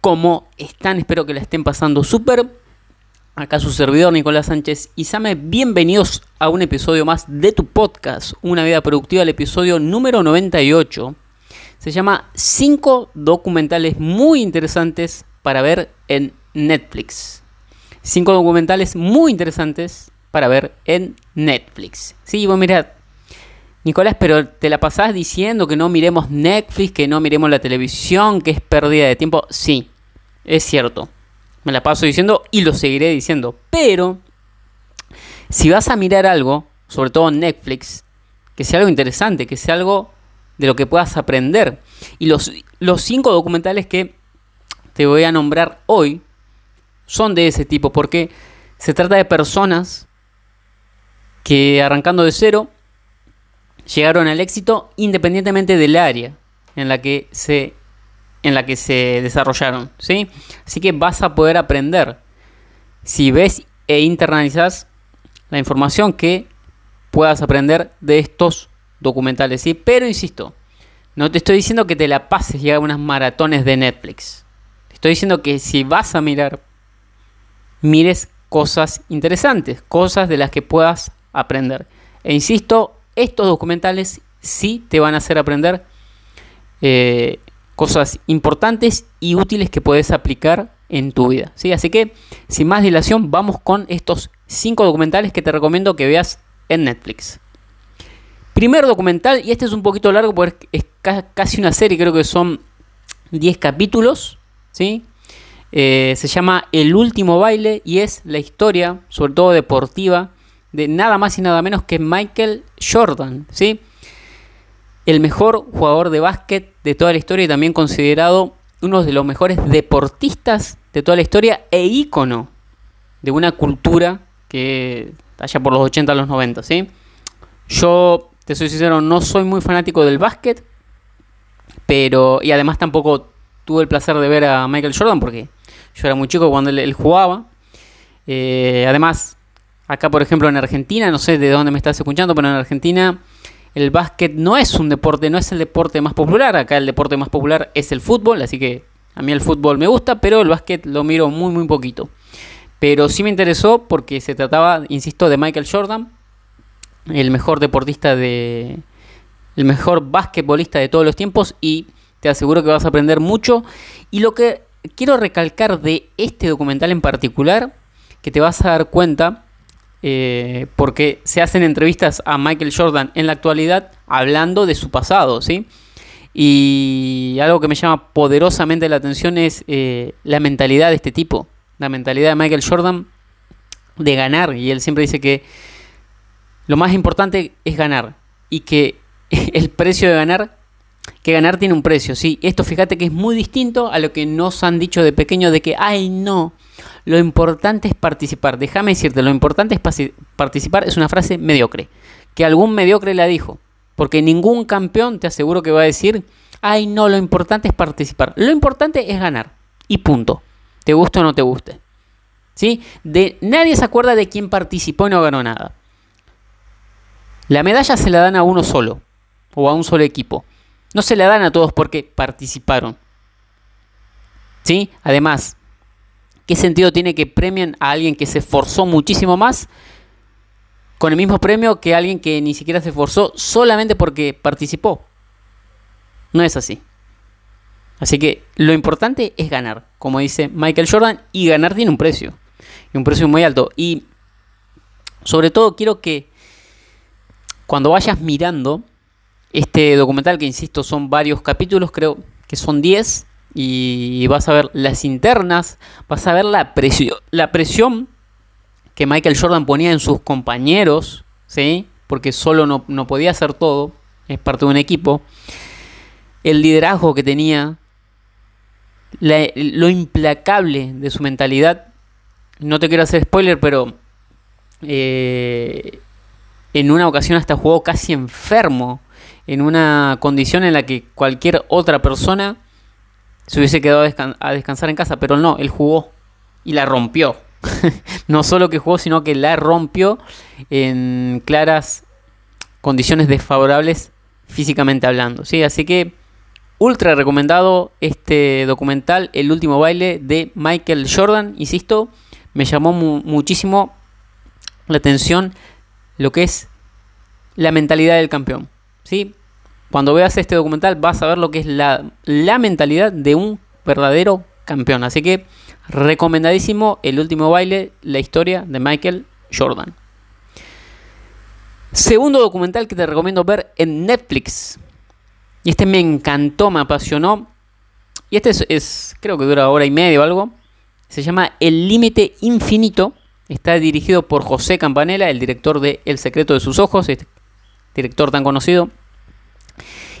¿Cómo están? Espero que la estén pasando súper. Acá su servidor Nicolás Sánchez Isame. Bienvenidos a un episodio más de tu podcast, Una vida productiva, el episodio número 98. Se llama 5 documentales muy interesantes para ver en Netflix. 5 documentales muy interesantes para ver en Netflix. Sí, vos mirad, Nicolás, pero te la pasás diciendo que no miremos Netflix, que no miremos la televisión, que es pérdida de tiempo. Sí, es cierto. Me la paso diciendo y lo seguiré diciendo. Pero, si vas a mirar algo, sobre todo Netflix, que sea algo interesante, que sea algo de lo que puedas aprender. Y los, los cinco documentales que te voy a nombrar hoy son de ese tipo, porque se trata de personas que arrancando de cero llegaron al éxito independientemente del área en la que se, en la que se desarrollaron. ¿sí? Así que vas a poder aprender si ves e internalizas la información que puedas aprender de estos documentales. ¿sí? Pero insisto, no te estoy diciendo que te la pases y hagas unas maratones de Netflix. Te estoy diciendo que si vas a mirar, mires cosas interesantes, cosas de las que puedas aprender. E insisto, estos documentales sí te van a hacer aprender eh, cosas importantes y útiles que puedes aplicar en tu vida. ¿sí? Así que, sin más dilación, vamos con estos cinco documentales que te recomiendo que veas en Netflix. Primer documental, y este es un poquito largo porque es casi una serie, creo que son 10 capítulos. ¿sí? Eh, se llama El último baile y es la historia, sobre todo deportiva, de nada más y nada menos que Michael Jordan, ¿sí? El mejor jugador de básquet de toda la historia y también considerado uno de los mejores deportistas de toda la historia e ícono de una cultura que allá por los 80 a los 90, ¿sí? Yo, te soy sincero, no soy muy fanático del básquet, pero, y además tampoco tuve el placer de ver a Michael Jordan porque yo era muy chico cuando él, jugaba. Eh, además, Acá, por ejemplo, en Argentina, no sé de dónde me estás escuchando, pero en Argentina el básquet no es un deporte, no es el deporte más popular. Acá el deporte más popular es el fútbol, así que a mí el fútbol me gusta, pero el básquet lo miro muy, muy poquito. Pero sí me interesó porque se trataba, insisto, de Michael Jordan, el mejor deportista de. el mejor basquetbolista de todos los tiempos y te aseguro que vas a aprender mucho. Y lo que quiero recalcar de este documental en particular, que te vas a dar cuenta eh, porque se hacen entrevistas a Michael Jordan en la actualidad hablando de su pasado, ¿sí? Y algo que me llama poderosamente la atención es eh, la mentalidad de este tipo, la mentalidad de Michael Jordan de ganar. Y él siempre dice que lo más importante es ganar y que el precio de ganar, que ganar tiene un precio, ¿sí? Esto fíjate que es muy distinto a lo que nos han dicho de pequeño de que, ay no, lo importante es participar. Déjame decirte, lo importante es participar es una frase mediocre. Que algún mediocre la dijo. Porque ningún campeón te aseguro que va a decir, ay no, lo importante es participar. Lo importante es ganar. Y punto. Te guste o no te guste. ¿Sí? De, nadie se acuerda de quién participó y no ganó nada. La medalla se la dan a uno solo. O a un solo equipo. No se la dan a todos porque participaron. ¿Sí? Además, ¿Qué sentido tiene que premien a alguien que se esforzó muchísimo más con el mismo premio que alguien que ni siquiera se esforzó solamente porque participó? No es así. Así que lo importante es ganar, como dice Michael Jordan, y ganar tiene un precio, y un precio muy alto. Y sobre todo quiero que cuando vayas mirando este documental, que insisto son varios capítulos, creo que son 10, y vas a ver las internas, vas a ver la, presión, la presión que Michael Jordan ponía en sus compañeros, ¿sí? porque solo no, no podía hacer todo, es parte de un equipo, el liderazgo que tenía, lo implacable de su mentalidad. No te quiero hacer spoiler, pero eh, en una ocasión hasta jugó casi enfermo, en una condición en la que cualquier otra persona se hubiese quedado a, descansar en casa, pero no, él jugó y la rompió. no solo que jugó, sino que la rompió en claras condiciones desfavorables físicamente hablando. ¿sí? Así que ultra recomendado este documental, El último baile de Michael Jordan. Insisto, me llamó muchísimo la atención lo que es la mentalidad del campeón. ¿sí? Cuando veas este documental vas a ver lo que es la, mentalidad de un verdadero campeón. Así que recomendadísimo el último baile, la historia de Michael Jordan. Segundo documental que te recomiendo ver en Netflix. Y este me encantó, me apasionó. Y este es, creo que dura hora y media o algo. Se llama El Límite Infinito. Está dirigido por José Campanella, el director de El Secreto de sus Ojos, este director tan conocido.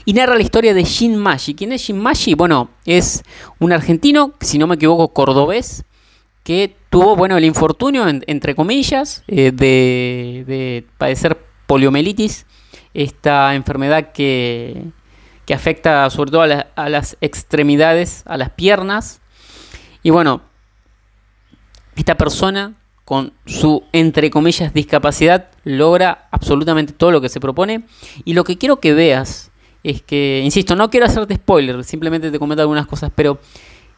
Y narra la historia de Shin Mashi. ¿Quién es Shin Mashi? Bueno, es un argentino, si no me equivoco, cordobés, que tuvo, bueno, el infortunio, entre comillas, eh, de, de padecer poliomielitis, esta enfermedad que, que afecta sobre todo a, las extremidades, a las piernas. Y bueno, esta persona con su, entre comillas, discapacidad, logra absolutamente todo lo que se propone. Y lo que quiero que veas es que, insisto, no quiero hacerte spoiler, simplemente te comento algunas cosas, pero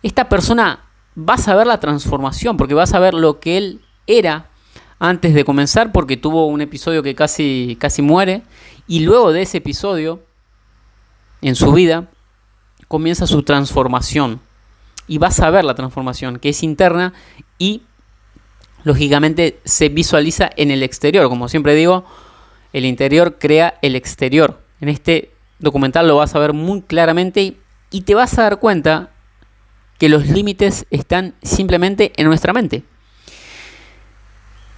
esta persona vas a ver la transformación, porque vas a ver lo que él era antes de comenzar porque tuvo un episodio que casi, casi muere y luego de ese episodio en su vida comienza su transformación y vas a ver la transformación que es interna y lógicamente se visualiza en el exterior. Como siempre digo el interior crea el exterior. En este documental lo vas a ver muy claramente y te vas a dar cuenta que los límites están simplemente en nuestra mente.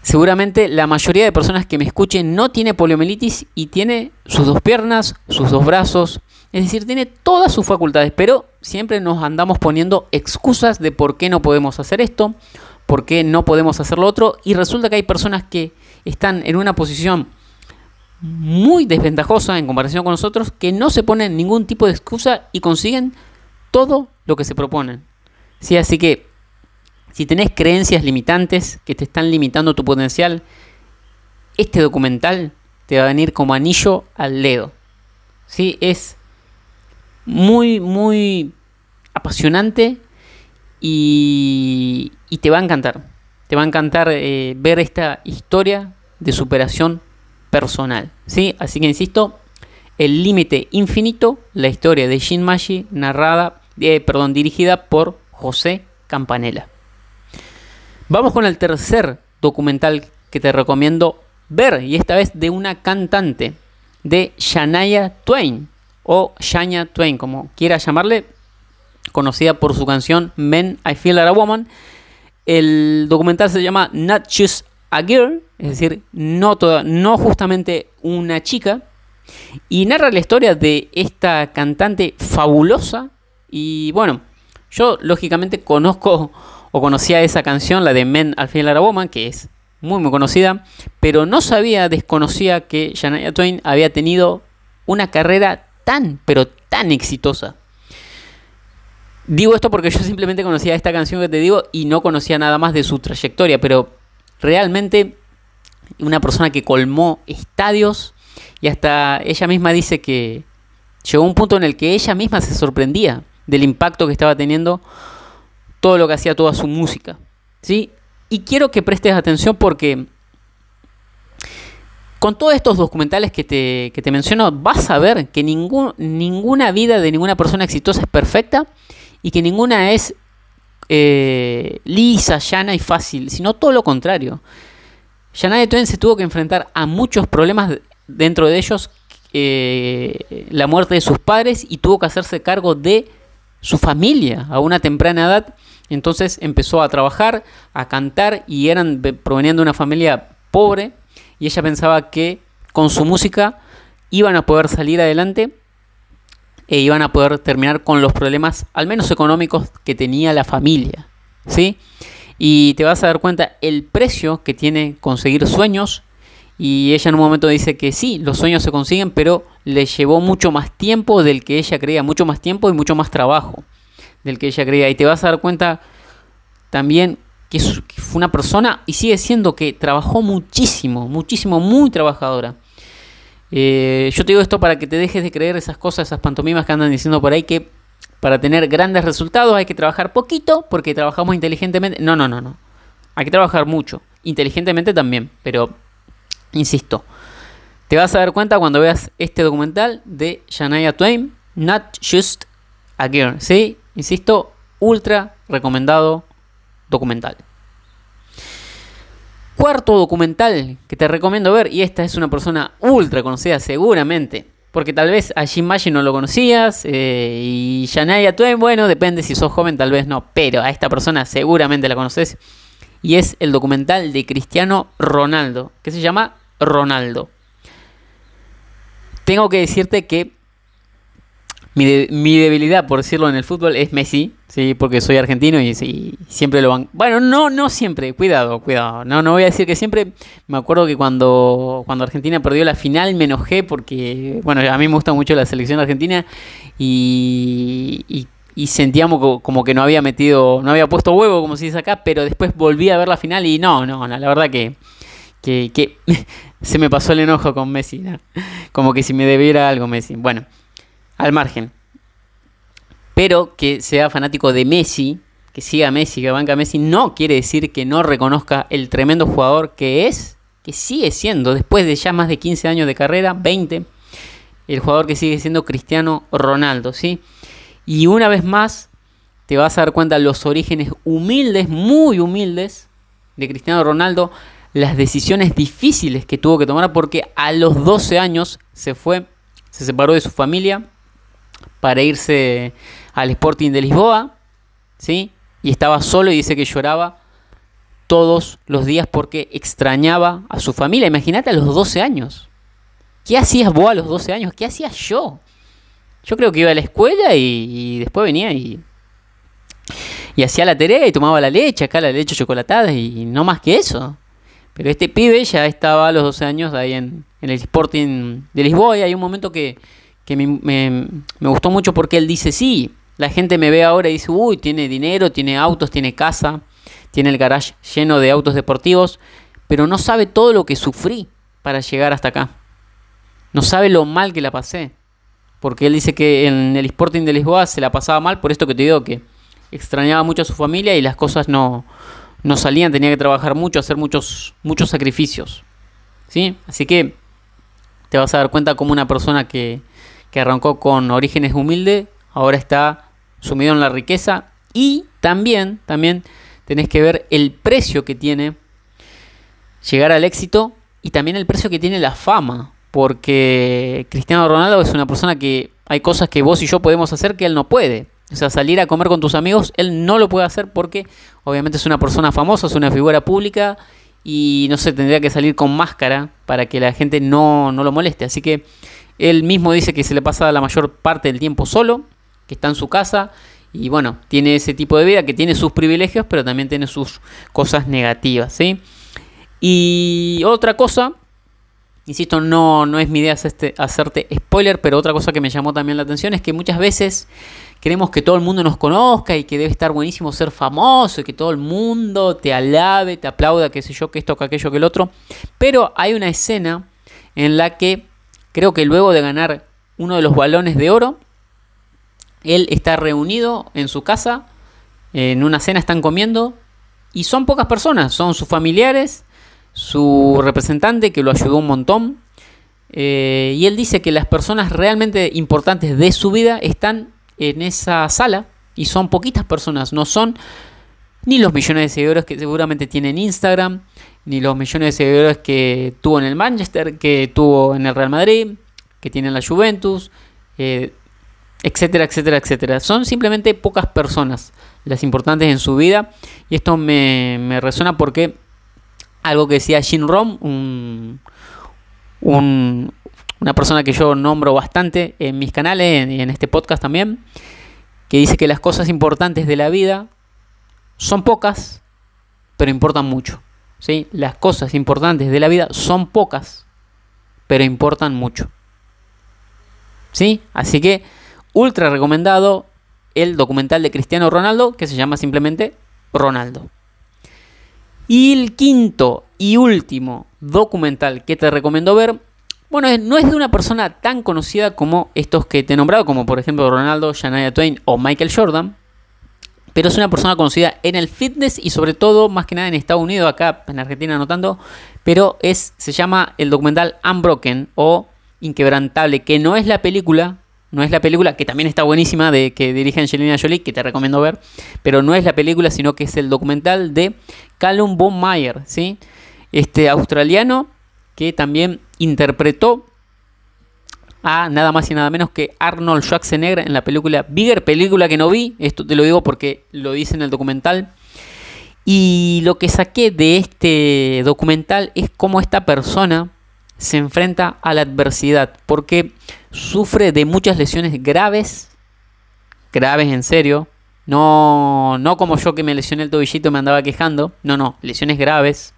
Seguramente la mayoría de personas que me escuchen no tiene poliomielitis y tiene sus dos piernas, sus dos brazos, es decir, tiene todas sus facultades, pero siempre nos andamos poniendo excusas de por qué no podemos hacer esto, por qué no podemos hacer lo otro, y resulta que hay personas que están en una posición muy desventajosa en comparación con nosotros, que no se ponen ningún tipo de excusa y consiguen todo lo que se proponen. ¿Sí? Así que si tenés creencias limitantes que te están limitando tu potencial, este documental te va a venir como anillo al dedo. ¿Sí? Es muy, muy apasionante y, te va a encantar. Te va a encantar eh, ver esta historia de superación personal. ¿sí? Así que insisto, El Límite Infinito, la historia de Shin Mashi, narrada, eh, perdón, dirigida por José Campanella. Vamos con el tercer documental que te recomiendo ver, y esta vez de una cantante, de Shania Twain, o Shania Twain, como quiera llamarle, conocida por su canción Men I Feel Like a Woman. El documental se llama Not Just a Girl, es decir, no, toda, no justamente una chica, y narra la historia de esta cantante fabulosa. Y bueno, yo lógicamente conozco o conocía esa canción, la de Men al final la Woman, que es muy muy conocida, pero no sabía, desconocía que Shania Twain había tenido una carrera tan, pero tan exitosa. Digo esto porque yo simplemente conocía esta canción que te digo y no conocía nada más de su trayectoria, pero realmente una persona que colmó estadios y hasta ella misma dice que llegó un punto en el que ella misma se sorprendía del impacto que estaba teniendo todo lo que hacía toda su música. ¿sí? Y quiero que prestes atención porque con todos estos documentales que te, te menciono, vas a ver que ningún, ninguna vida de ninguna persona exitosa es perfecta y que ninguna es eh, lisa, llana y fácil, sino todo lo contrario. Shania Twain se tuvo que enfrentar a muchos problemas dentro de ellos, eh, la muerte de sus padres y tuvo que hacerse cargo de su familia a una temprana edad entonces empezó a trabajar, a cantar y eran proveniendo de una familia pobre y ella pensaba que con su música iban a poder salir adelante e iban a poder terminar con los problemas, al menos económicos, que tenía la familia. ¿Sí? Y te vas a dar cuenta el precio que tiene conseguir sueños. Y ella en un momento dice que sí, los sueños se consiguen, pero le llevó mucho más tiempo del que ella creía, mucho más tiempo y mucho más trabajo del que ella creía. Y te vas a dar cuenta también que, fue una persona y sigue siendo que trabajó muchísimo, muchísimo, muy trabajadora. Eh, yo te digo esto para que te dejes de creer esas cosas, esas pantomimas que andan diciendo por ahí que para tener grandes resultados hay que trabajar poquito porque trabajamos inteligentemente. No, no, no, no. Hay que trabajar mucho. Inteligentemente también, pero insisto. Te vas a dar cuenta cuando veas este documental de Shania Twain, Not Just a Girl. ¿Sí? Insisto, ultra recomendado documental. Cuarto documental que te recomiendo ver, y esta es una persona ultra conocida seguramente, porque tal vez a Jim Maggi no lo conocías, eh, y Shania Twain, bueno, depende si sos joven, tal vez no, pero a esta persona seguramente la conoces, y es el documental de Cristiano Ronaldo, que se llama Ronaldo. Tengo que decirte que mi, debilidad, por decirlo en el fútbol, es Messi, sí, porque soy argentino y, siempre lo van. Bueno, no, no siempre, cuidado, cuidado. No, no voy a decir que siempre. Me acuerdo que cuando, cuando Argentina perdió la final me enojé porque, bueno, a mí me gusta mucho la selección argentina y, y, sentíamos como que no había metido, no había puesto huevo, como se dice acá, pero después volví a ver la final y no, no, la verdad que, que, que se me pasó el enojo con Messi, como que si me debiera algo Messi. Bueno al margen. Pero que sea fanático de Messi, que siga Messi, que banca Messi, no quiere decir que no reconozca el tremendo jugador que es, que sigue siendo, después de ya más de 15 años de carrera, 20, el jugador que sigue siendo Cristiano Ronaldo, ¿sí? Y una vez más, te vas a dar cuenta los orígenes humildes, muy humildes, de Cristiano Ronaldo, las decisiones difíciles que tuvo que tomar, porque a los 12 años se fue, se separó de su familia, para irse al Sporting de Lisboa, ¿sí? Y estaba solo y dice que lloraba todos los días porque extrañaba a su familia. Imagínate a los 12 años. ¿Qué hacías vos a los 12 años? ¿Qué hacía yo? Yo creo que iba a la escuela y, después venía y, y hacía la tarea y tomaba la leche, acá la leche chocolatada y no más que eso. Pero este pibe ya estaba a los 12 años ahí en, en el Sporting de Lisboa y hay un momento que, que me, me, gustó mucho porque él dice, sí, la gente me ve ahora y dice, uy, tiene dinero, tiene autos, tiene casa, tiene el garage lleno de autos deportivos, pero no sabe todo lo que sufrí para llegar hasta acá. No sabe lo mal que la pasé. Porque él dice que en el Sporting de Lisboa se la pasaba mal, por esto que te digo que extrañaba mucho a su familia y las cosas no, no salían, tenía que trabajar mucho, hacer muchos, muchos sacrificios. ¿Sí? Así que te vas a dar cuenta como una persona que, que arrancó con orígenes humildes, ahora está sumido en la riqueza y también, también tenés que ver el precio que tiene llegar al éxito y también el precio que tiene la fama, porque Cristiano Ronaldo es una persona que hay cosas que vos y yo podemos hacer que él no puede. O sea, salir a comer con tus amigos, él no lo puede hacer porque obviamente es una persona famosa, es una figura pública y no sé, tendría que salir con máscara para que la gente no, no lo moleste. Así que él mismo dice que se le pasa la mayor parte del tiempo solo, que está en su casa y bueno, tiene ese tipo de vida que tiene sus privilegios, pero también tiene sus cosas negativas, ¿sí? Y otra cosa, insisto, no, no es mi idea hacerte, hacerte spoiler, pero otra cosa que me llamó también la atención es que muchas veces queremos que todo el mundo nos conozca y que debe estar buenísimo ser famoso y que todo el mundo te alabe, te aplauda, qué sé yo, que esto, que aquello, que el otro. Pero hay una escena en la que Creo que luego de ganar uno de los balones de oro, él está reunido en su casa, en una cena están comiendo, y son pocas personas, son sus familiares, su representante que lo ayudó un montón, eh, y él dice que las personas realmente importantes de su vida están en esa sala, y son poquitas personas, no son ni los millones de seguidores que seguramente tienen Instagram, ni los millones de seguidores que tuvo en el Manchester, que tuvo en el Real Madrid, que tiene en la Juventus, eh, etcétera, etcétera, etcétera. Son simplemente pocas personas las importantes en su vida y esto me, me resuena porque algo que decía Jim Rom, un, un, una persona que yo nombro bastante en mis canales y en este podcast también, que dice que las cosas importantes de la vida son pocas, pero importan mucho. ¿sí? Las cosas importantes de la vida son pocas, pero importan mucho. ¿Sí? Así que ultra recomendado el documental de Cristiano Ronaldo que se llama simplemente Ronaldo. Y el quinto y último documental que te recomiendo ver, bueno, no es de una persona tan conocida como estos que te he nombrado, como por ejemplo Ronaldo, Shania Twain o Michael Jordan, pero es una persona conocida en el fitness y sobre todo, más que nada en Estados Unidos, acá en Argentina no tanto, pero es, se llama el documental Unbroken o Inquebrantable, que no es la película, no es la película, que también está buenísima, de que dirige Angelina Jolie, que te recomiendo ver, pero no es la película, sino que es el documental de Callum Von Mayer, ¿sí? Este australiano que también interpretó a nada más y nada menos que Arnold Schwarzenegger en la película Bigger, película que no vi, esto te lo digo porque lo dice en el documental. Y lo que saqué de este documental es cómo esta persona se enfrenta a la adversidad, porque sufre de muchas lesiones graves, graves en serio, no, no como yo que me lesioné el tobillito y me andaba quejando, no, no, lesiones graves.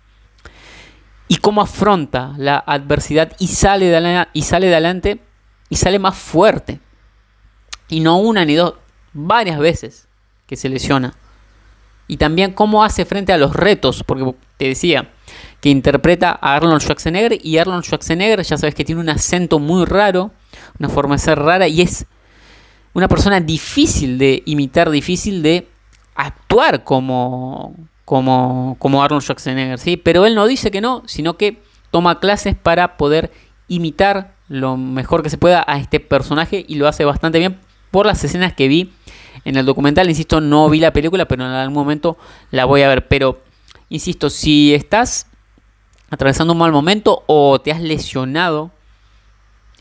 Y cómo afronta la adversidad y sale de, y sale de adelante y sale más fuerte. Y no una ni dos, varias veces que se lesiona. Y también cómo hace frente a los retos, porque te decía que interpreta a Arnold Schwarzenegger y Arnold Schwarzenegger ya sabes que tiene un acento muy raro, una forma de ser rara y es una persona difícil de imitar, difícil de actuar como, como, como Arnold Schwarzenegger, ¿sí? Pero él no dice que no, sino que toma clases para poder imitar lo mejor que se pueda a este personaje y lo hace bastante bien por las escenas que vi en el documental. Insisto, no vi la película, pero en algún momento la voy a ver. Pero, insisto, si estás atravesando un mal momento o te has lesionado,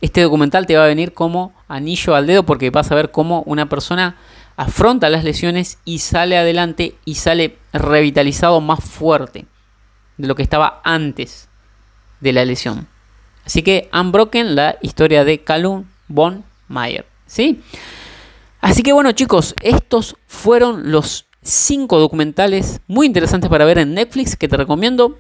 este documental te va a venir como anillo al dedo porque vas a ver cómo una persona afronta las lesiones y sale adelante y sale revitalizado más fuerte de lo que estaba antes de la lesión. Así que Unbroken, la historia de Callum Von Mayer. ¿sí? Así que bueno chicos, estos fueron los cinco documentales muy interesantes para ver en Netflix que te recomiendo.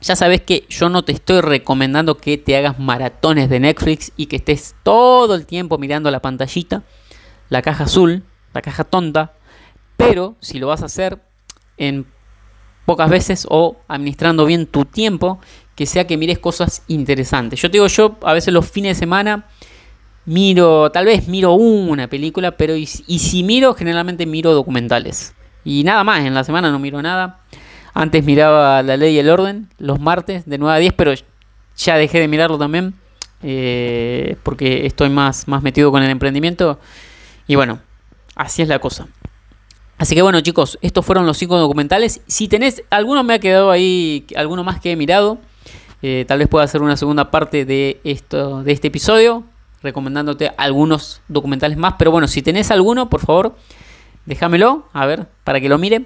Ya sabes que yo no te estoy recomendando que te hagas maratones de Netflix y que estés todo el tiempo mirando la pantallita, la caja azul, la caja tonta. Pero si lo vas a hacer en pocas veces o administrando bien tu tiempo, que sea que mires cosas interesantes. Yo te digo, yo a veces los fines de semana miro, tal vez miro una película, pero y, si miro, generalmente miro documentales. Y nada más, en la semana no miro nada. Antes miraba La Ley y el Orden los martes de 9 a 10, pero ya dejé de mirarlo también. Eh, porque estoy más, más metido con el emprendimiento. Y bueno, así es la cosa. Así que bueno chicos, estos fueron los cinco documentales. Si tenés, alguno me ha quedado ahí, alguno más que he mirado. Eh, tal vez pueda hacer una segunda parte de, esto, de este episodio, recomendándote algunos documentales más. Pero bueno, si tenés alguno, por favor, déjamelo, a ver, para que lo mire.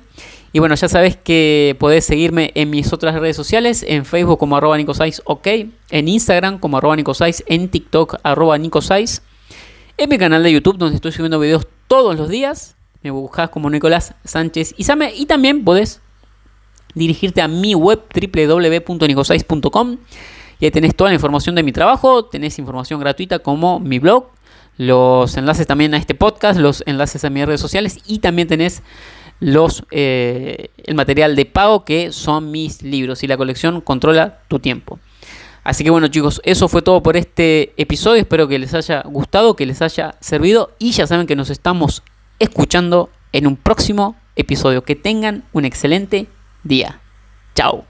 Y bueno, ya sabes que podés seguirme en mis otras redes sociales, en Facebook como arroba nicosais, ok, en Instagram como arroba nicosais, en TikTok arroba nicosais, en mi canal de YouTube donde estoy subiendo videos todos los días. Me buscas como Nicolás Sánchez Isame y también podés dirigirte a mi web www.nicosais.com y ahí tenés toda la información de mi trabajo, tenés información gratuita como mi blog, los enlaces también a este podcast, los enlaces a mis redes sociales y también tenés los, eh, el material de pago que son mis libros y la colección Controla tu tiempo. Así que bueno chicos, eso fue todo por este episodio, espero que les haya gustado, que les haya servido y ya saben que nos estamos escuchando en un próximo episodio. Que tengan un excelente día. Chao.